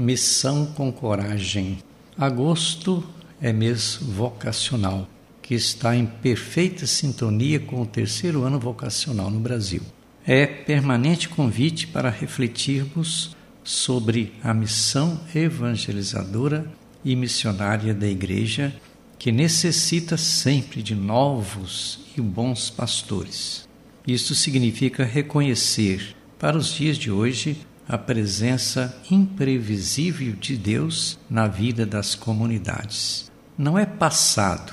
Missão com Coragem. Agosto é mês vocacional, que está em perfeita sintonia com o terceiro ano vocacional no Brasil. É permanente convite para refletirmos sobre a missão evangelizadora e missionária da Igreja, que necessita sempre de novos e bons pastores. Isto significa reconhecer, para os dias de hoje, a presença imprevisível de Deus na vida das comunidades. Não é passado,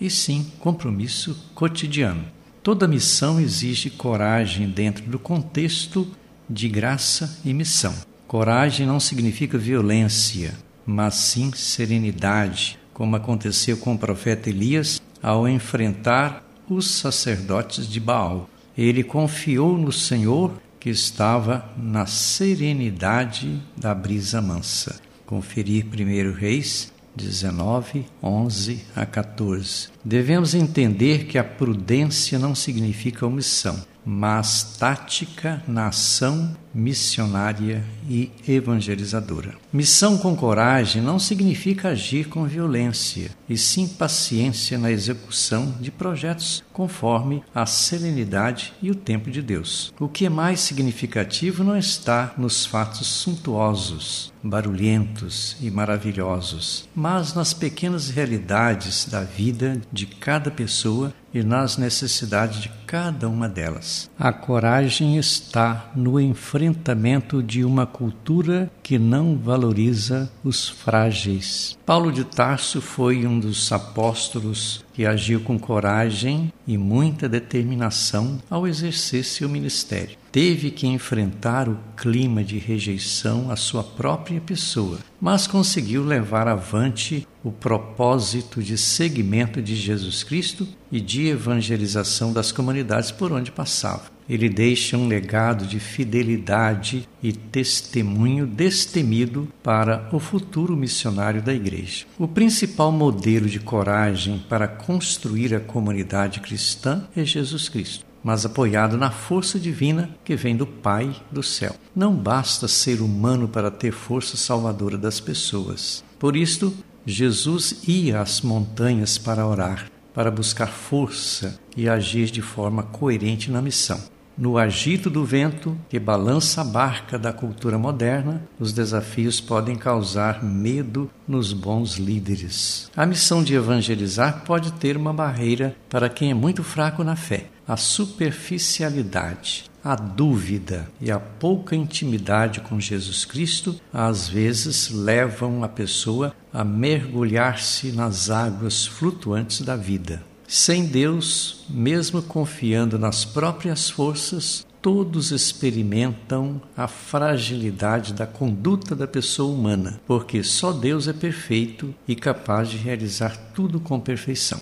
e sim compromisso cotidiano. Toda missão exige coragem dentro do contexto de graça e missão. Coragem não significa violência, mas sim serenidade, como aconteceu com o profeta Elias ao enfrentar os sacerdotes de Baal. Ele confiou no Senhor que estava na serenidade da brisa mansa. Conferir 1 Reis 19, 11 a 14. Devemos entender que a prudência não significa omissão, mas tática na ação missionária e evangelizadora. Missão com coragem não significa agir com violência, e sim paciência na execução de projetos conforme a serenidade e o tempo de Deus. O que é mais significativo não está nos fatos suntuosos, barulhentos e maravilhosos, mas nas pequenas realidades da vida de cada pessoa e nas necessidades de cada uma delas. A coragem está no enfrentamento de uma cultura que não valoriza os frágeis. Paulo de Tarso foi um dos apóstolos que agiu com coragem e muita determinação ao exercer seu ministério. Teve que enfrentar o clima de rejeição à sua própria pessoa, mas conseguiu levar avante o propósito de seguimento de Jesus Cristo e de evangelização das comunidades por onde passava. Ele deixa um legado de fidelidade e testemunho destemido para o futuro missionário da Igreja. O principal modelo de coragem para construir a comunidade cristã é Jesus Cristo mas apoiado na força divina que vem do Pai do céu. Não basta ser humano para ter força salvadora das pessoas. Por isto, Jesus ia às montanhas para orar, para buscar força e agir de forma coerente na missão. No agito do vento que balança a barca da cultura moderna, os desafios podem causar medo nos bons líderes. A missão de evangelizar pode ter uma barreira para quem é muito fraco na fé: a superficialidade. A dúvida e a pouca intimidade com Jesus Cristo às vezes levam a pessoa a mergulhar-se nas águas flutuantes da vida. Sem Deus, mesmo confiando nas próprias forças, todos experimentam a fragilidade da conduta da pessoa humana, porque só Deus é perfeito e capaz de realizar tudo com perfeição.